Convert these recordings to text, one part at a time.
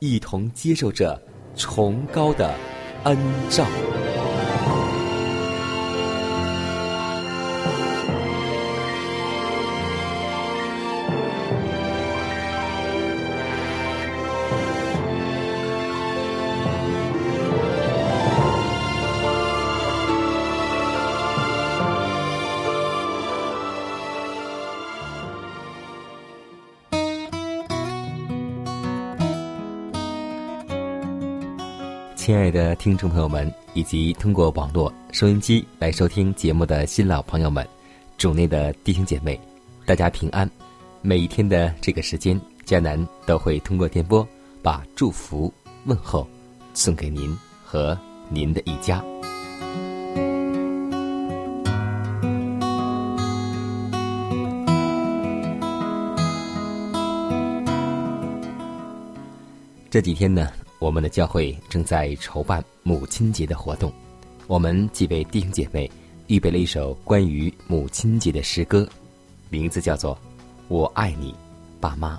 一同接受着崇高的恩照。听众朋友们，以及通过网络收音机来收听节目的新老朋友们，主内的弟兄姐妹，大家平安。每一天的这个时间，迦南都会通过电波把祝福问候送给您和您的一家。这几天呢，我们的教会正在筹办母亲节的活动。我们几位弟兄姐妹预备了一首关于母亲节的诗歌，名字叫做《我爱你，爸妈》。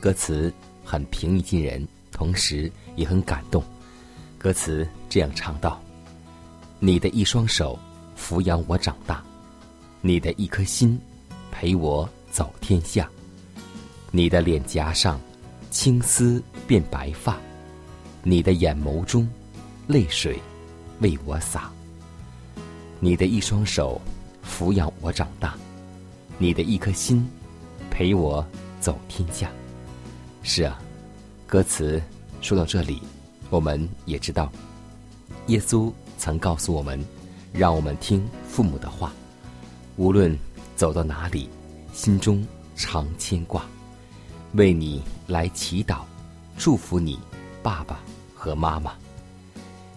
歌词很平易近人，同时也很感动。歌词这样唱道：“你的一双手抚养我长大，你的一颗心陪我走天下，你的脸颊上。”青丝变白发，你的眼眸中，泪水为我洒。你的一双手抚养我长大，你的一颗心陪我走天下。是啊，歌词说到这里，我们也知道，耶稣曾告诉我们，让我们听父母的话，无论走到哪里，心中常牵挂。为你来祈祷，祝福你爸爸和妈妈。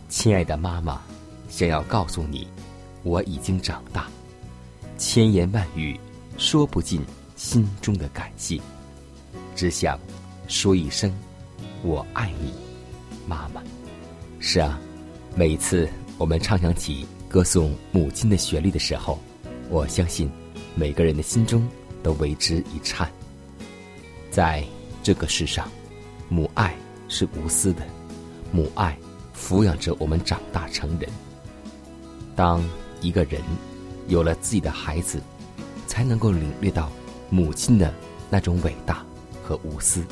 亲爱的妈妈，想要告诉你，我已经长大，千言万语说不尽心中的感谢，只想说一声我爱你，妈妈。是啊，每次我们唱响起歌颂母亲的旋律的时候，我相信每个人的心中都为之一颤。在这个世上，母爱是无私的，母爱抚养着我们长大成人。当一个人有了自己的孩子，才能够领略到母亲的那种伟大和无私。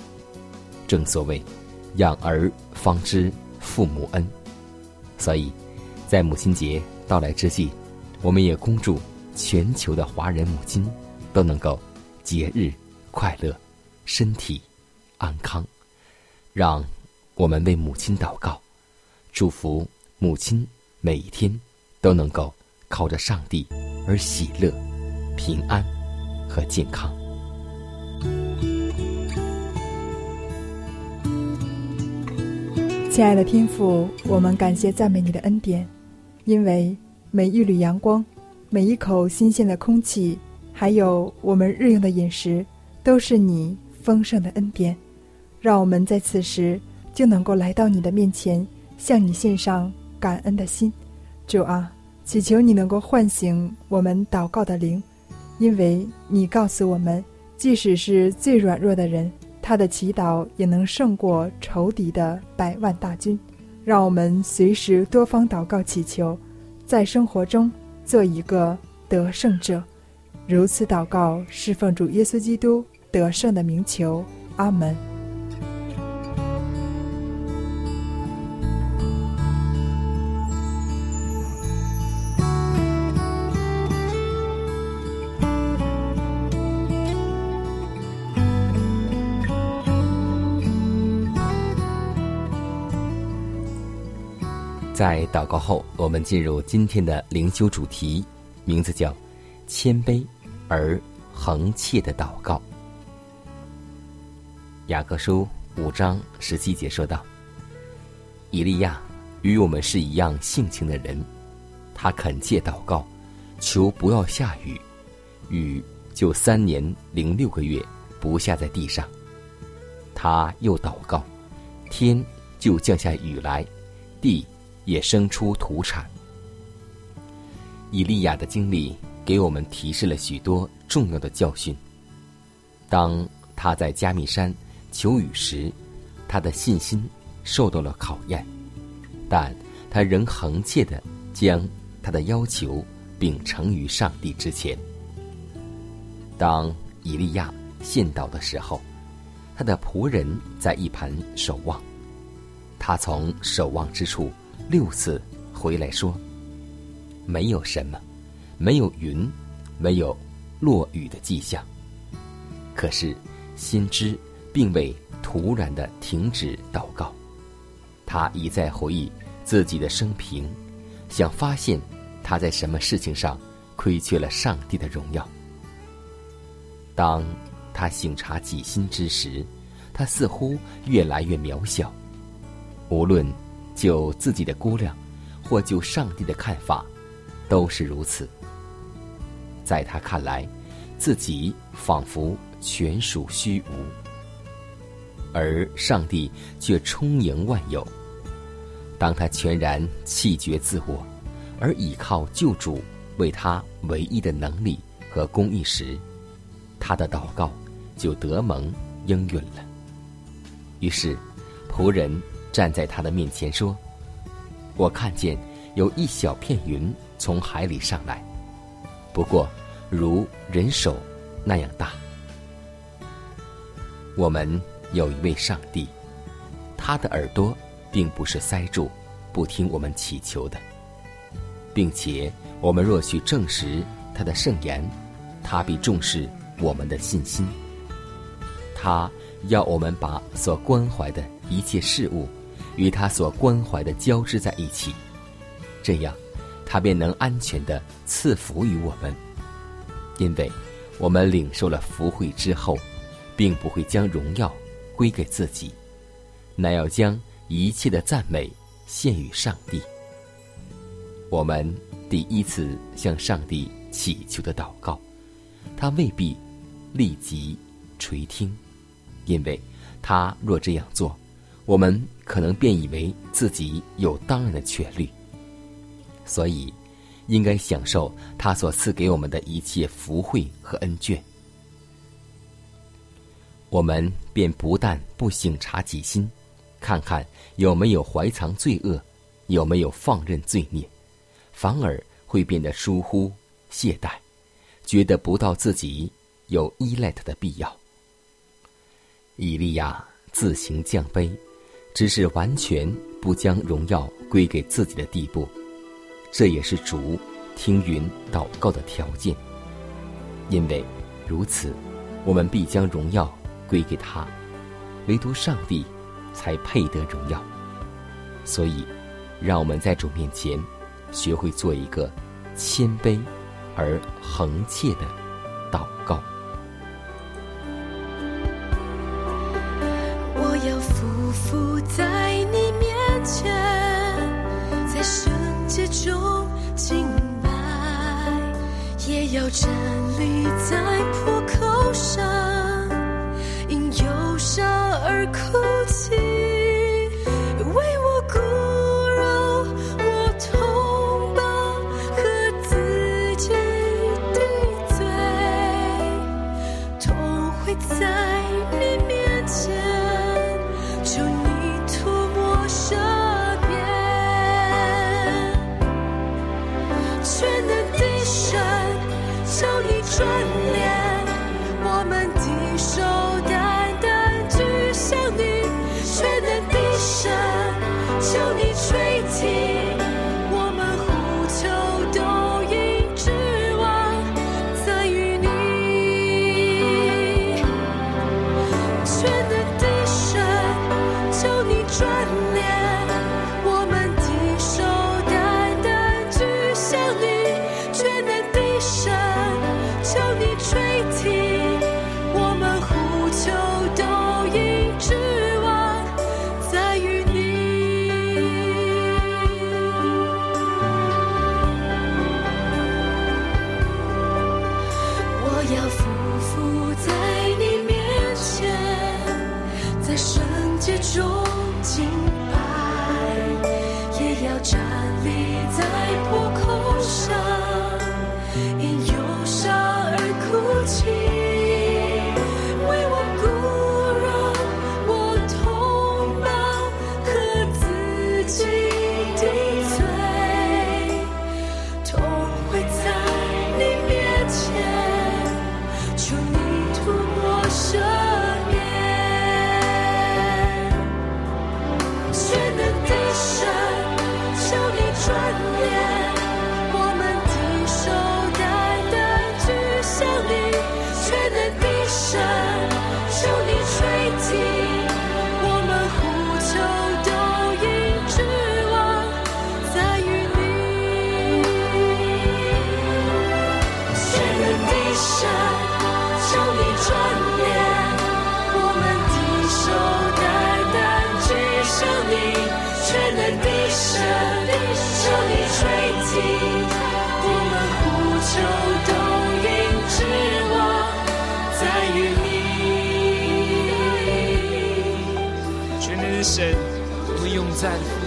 正所谓“养儿方知父母恩”，所以，在母亲节到来之际，我们也恭祝全球的华人母亲都能够节日快乐。身体安康，让我们为母亲祷告，祝福母亲每一天都能够靠着上帝而喜乐、平安和健康。亲爱的天父，我们感谢赞美你的恩典，因为每一缕阳光、每一口新鲜的空气，还有我们日用的饮食，都是你。丰盛的恩典，让我们在此时就能够来到你的面前，向你献上感恩的心。主啊，祈求你能够唤醒我们祷告的灵，因为你告诉我们，即使是最软弱的人，他的祈祷也能胜过仇敌的百万大军。让我们随时多方祷告祈求，在生活中做一个得胜者。如此祷告，侍奉主耶稣基督得胜的名求，阿门。在祷告后，我们进入今天的灵修主题，名字叫“谦卑而恒切的祷告”。雅各书五章十七节说道：“以利亚与我们是一样性情的人，他恳切祷告，求不要下雨，雨就三年零六个月不下在地上。他又祷告，天就降下雨来，地。”也生出土产。以利亚的经历给我们提示了许多重要的教训。当他在加密山求雨时，他的信心受到了考验，但他仍恒切的将他的要求秉承于上帝之前。当以利亚献道的时候，他的仆人在一旁守望，他从守望之处。六次回来说：“没有什么，没有云，没有落雨的迹象。”可是，先知并未突然的停止祷告，他一再回忆自己的生平，想发现他在什么事情上亏缺了上帝的荣耀。当他醒察己心之时，他似乎越来越渺小，无论。就自己的估量，或就上帝的看法，都是如此。在他看来，自己仿佛全属虚无，而上帝却充盈万有。当他全然弃绝自我，而倚靠救主为他唯一的能力和公义时，他的祷告就得蒙应允了。于是，仆人。站在他的面前说：“我看见有一小片云从海里上来，不过如人手那样大。我们有一位上帝，他的耳朵并不是塞住，不听我们祈求的，并且我们若去证实他的圣言，他必重视我们的信心。他要我们把所关怀的一切事物。”与他所关怀的交织在一起，这样，他便能安全的赐福于我们。因为，我们领受了福惠之后，并不会将荣耀归给自己，乃要将一切的赞美献于上帝。我们第一次向上帝祈求的祷告，他未必立即垂听，因为他若这样做。我们可能便以为自己有当然的权利，所以应该享受他所赐给我们的一切福惠和恩眷。我们便不但不省察己心，看看有没有怀藏罪恶，有没有放任罪孽，反而会变得疏忽懈怠，觉得不到自己有依赖他的必要。以利亚自行降卑。只是完全不将荣耀归给自己的地步，这也是主听云祷告的条件。因为如此，我们必将荣耀归给他，唯独上帝才配得荣耀。所以，让我们在主面前学会做一个谦卑而恒切的祷告。要站立在破口上，因忧伤而哭泣，为我骨肉、我同胞和自己抵罪，痛会在你面前。要匍匐在你面前在圣洁中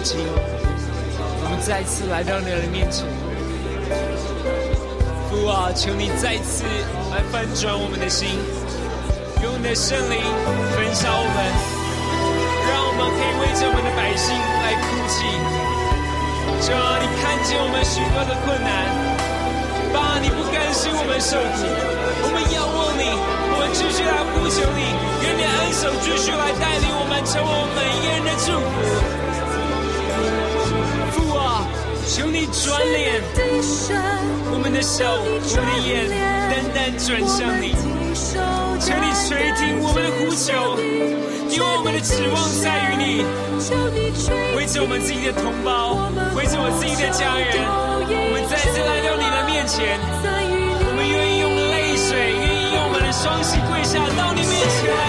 在的父亲，我们再次来到你的面前。父啊，求你再次来翻转我们的心，用你的圣灵焚烧我们，让我们可以为着我们的百姓来哭泣。主啊，你看见我们许多的困难，爸，你不甘心我们受苦，我们仰望你，我们继续来呼求你，愿你恩手继续来带领我们，成为我们求你转脸，我们的手，我们的眼，单单转向你，求你垂听我们的呼求，因为我们的指望在于你。为着我们自己的同胞，为着我自己的家人，我们再次来到你的面前，我们愿意用泪水，愿意用我们的双膝跪下到你面前来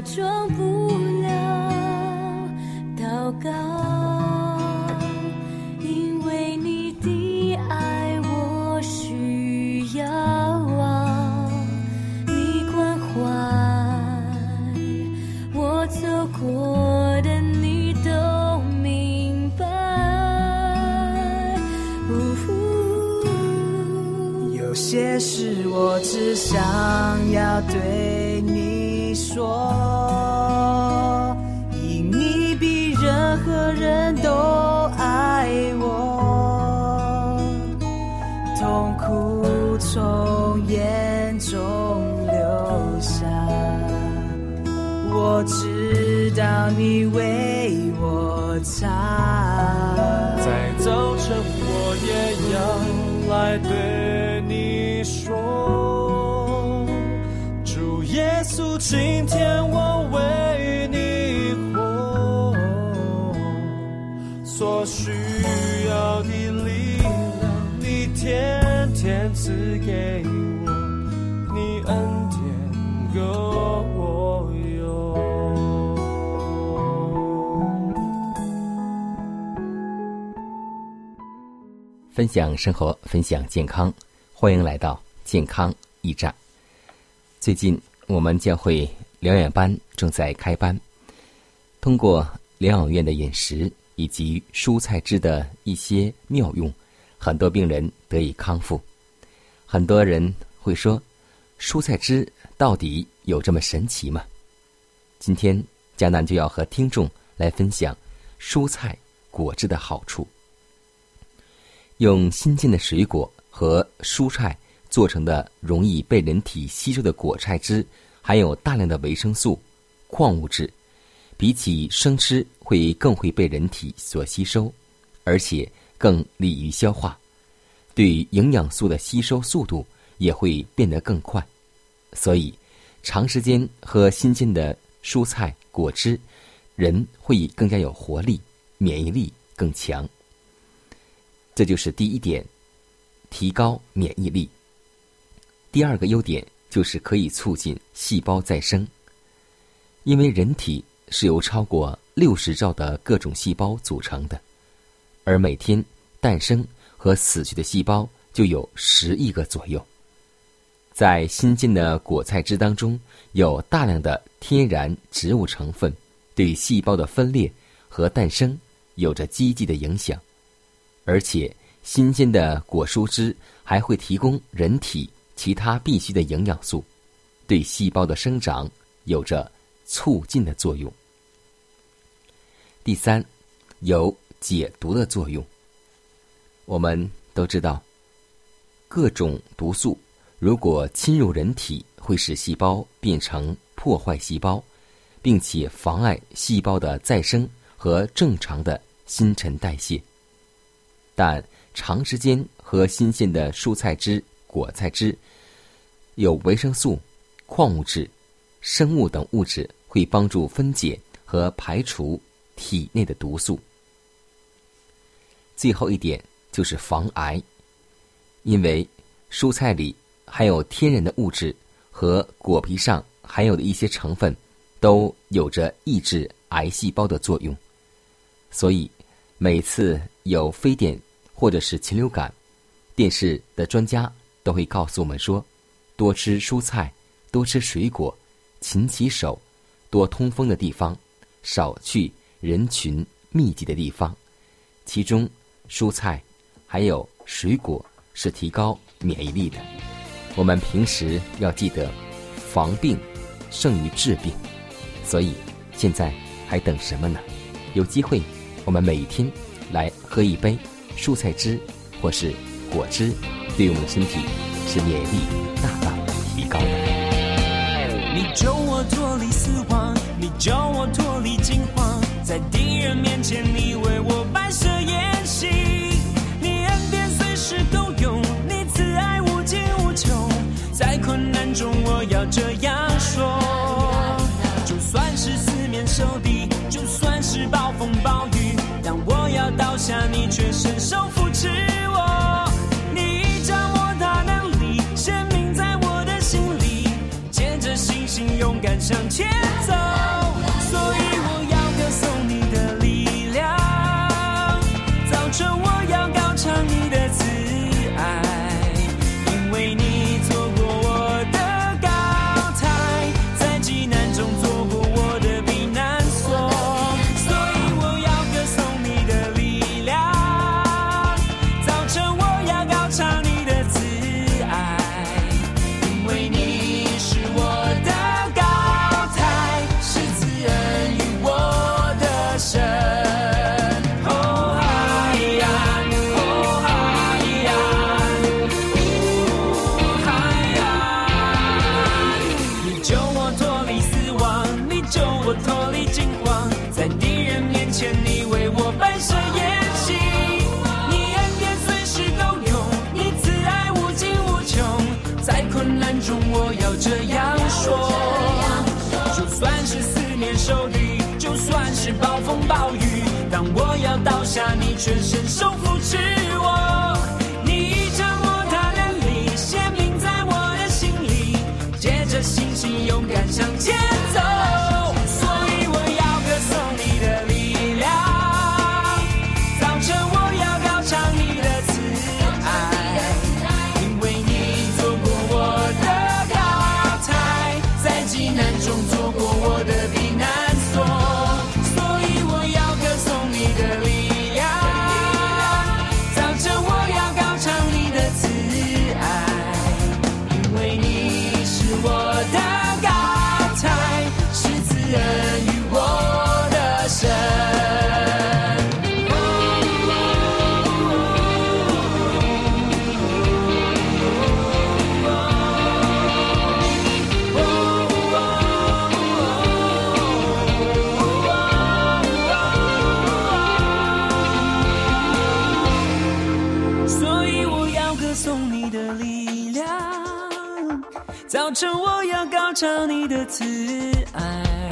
装不到你为我擦。在早晨，我也要来对你说，主耶稣，今天我分享生活，分享健康，欢迎来到健康驿站。最近我们教会疗养班正在开班，通过疗养院的饮食以及蔬菜汁的一些妙用，很多病人得以康复。很多人会说，蔬菜汁到底有这么神奇吗？今天江南就要和听众来分享蔬菜果汁的好处。用新鲜的水果和蔬菜做成的容易被人体吸收的果菜汁，含有大量的维生素、矿物质，比起生吃会更会被人体所吸收，而且更利于消化，对营养素的吸收速度也会变得更快。所以，长时间喝新鲜的蔬菜果汁，人会更加有活力，免疫力更强。这就是第一点，提高免疫力。第二个优点就是可以促进细胞再生，因为人体是由超过六十兆的各种细胞组成的，而每天诞生和死去的细胞就有十亿个左右。在新鲜的果菜汁当中，有大量的天然植物成分，对细胞的分裂和诞生有着积极的影响。而且，新鲜的果蔬汁还会提供人体其他必需的营养素，对细胞的生长有着促进的作用。第三，有解毒的作用。我们都知道，各种毒素如果侵入人体，会使细胞变成破坏细胞，并且妨碍细胞的再生和正常的新陈代谢。但长时间喝新鲜的蔬菜汁、果菜汁，有维生素、矿物质、生物等物质，会帮助分解和排除体内的毒素。最后一点就是防癌，因为蔬菜里含有天然的物质和果皮上含有的一些成分，都有着抑制癌细胞的作用，所以每次有非典。或者是禽流感，电视的专家都会告诉我们说：多吃蔬菜，多吃水果，勤洗手，多通风的地方，少去人群密集的地方。其中，蔬菜还有水果是提高免疫力的。我们平时要记得，防病胜于治病。所以，现在还等什么呢？有机会，我们每天来喝一杯。蔬菜汁或是果汁，对我们的身体是免疫力大大提高的。你救我脱离死亡，你救我脱离惊慌，在敌人面前你为我摆设宴席，你恩典随时都有，你慈爱无尽无穷，在困难中我要这样说，就算是四面受敌，就算是暴风。下，你却伸手扶持着信心勇敢向前走。歌颂你的力量，早晨我要高唱你的慈爱。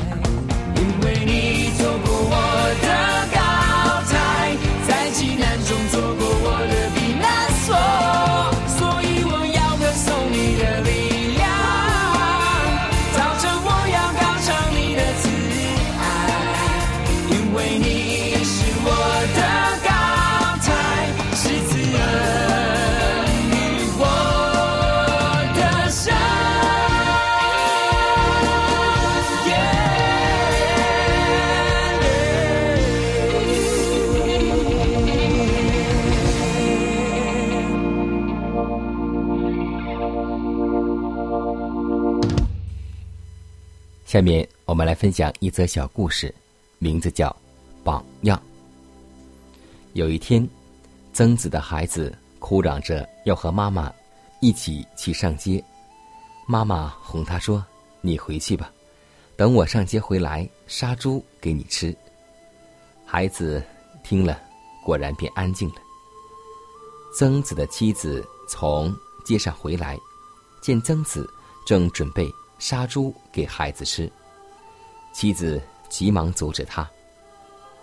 下面我们来分享一则小故事，名字叫《榜样》。有一天，曾子的孩子哭嚷着要和妈妈一起去上街，妈妈哄他说：“你回去吧，等我上街回来杀猪给你吃。”孩子听了，果然便安静了。曾子的妻子从街上回来，见曾子正准备杀猪给孩子吃，妻子急忙阻止他：“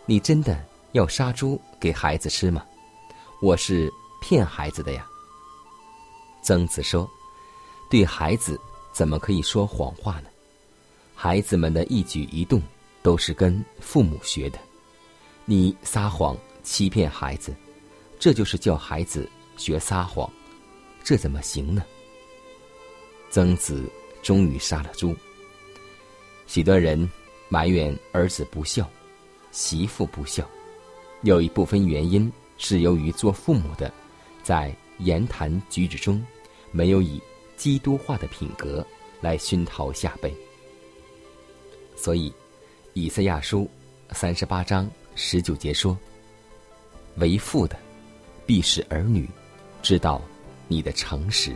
你真的要杀猪给孩子吃吗？我是骗孩子的呀。”曾子说：“对孩子怎么可以说谎话呢？孩子们的一举一动都是跟父母学的。你撒谎欺骗孩子，这就是叫孩子学撒谎，这怎么行呢？”曾子终于杀了猪。许多人埋怨儿子不孝，媳妇不孝，有一部分原因是由于做父母的在言谈举止中没有以基督化的品格来熏陶下辈。所以，以赛亚书三十八章十九节说：“为父的，必使儿女知道你的诚实。”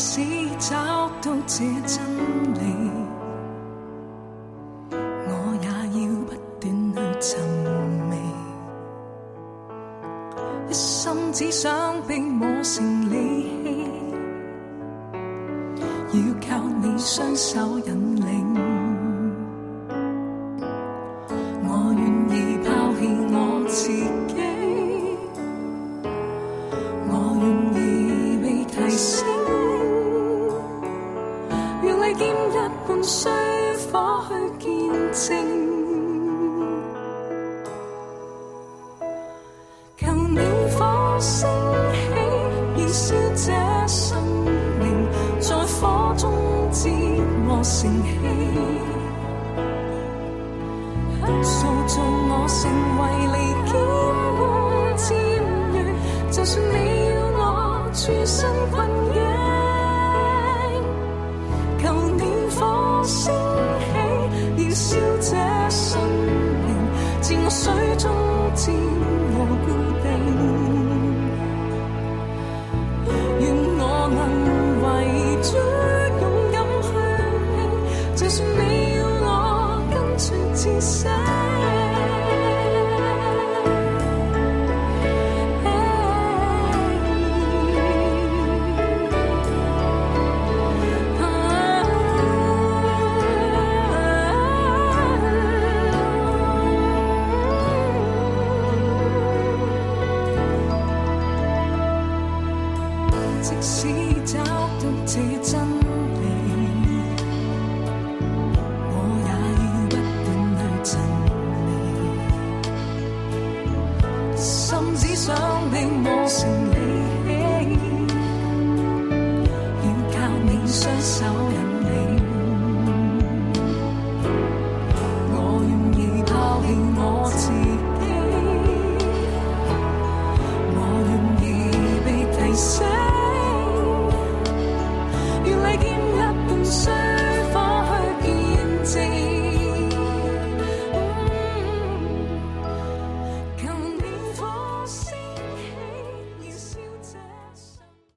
使找到这真理，我也要不断去寻觅。一心只想被磨成利器，要靠你双手引升起，燃烧這生命，在火中接我成器。塑造我成為利劍般尖鋭，就算你要我處身困境，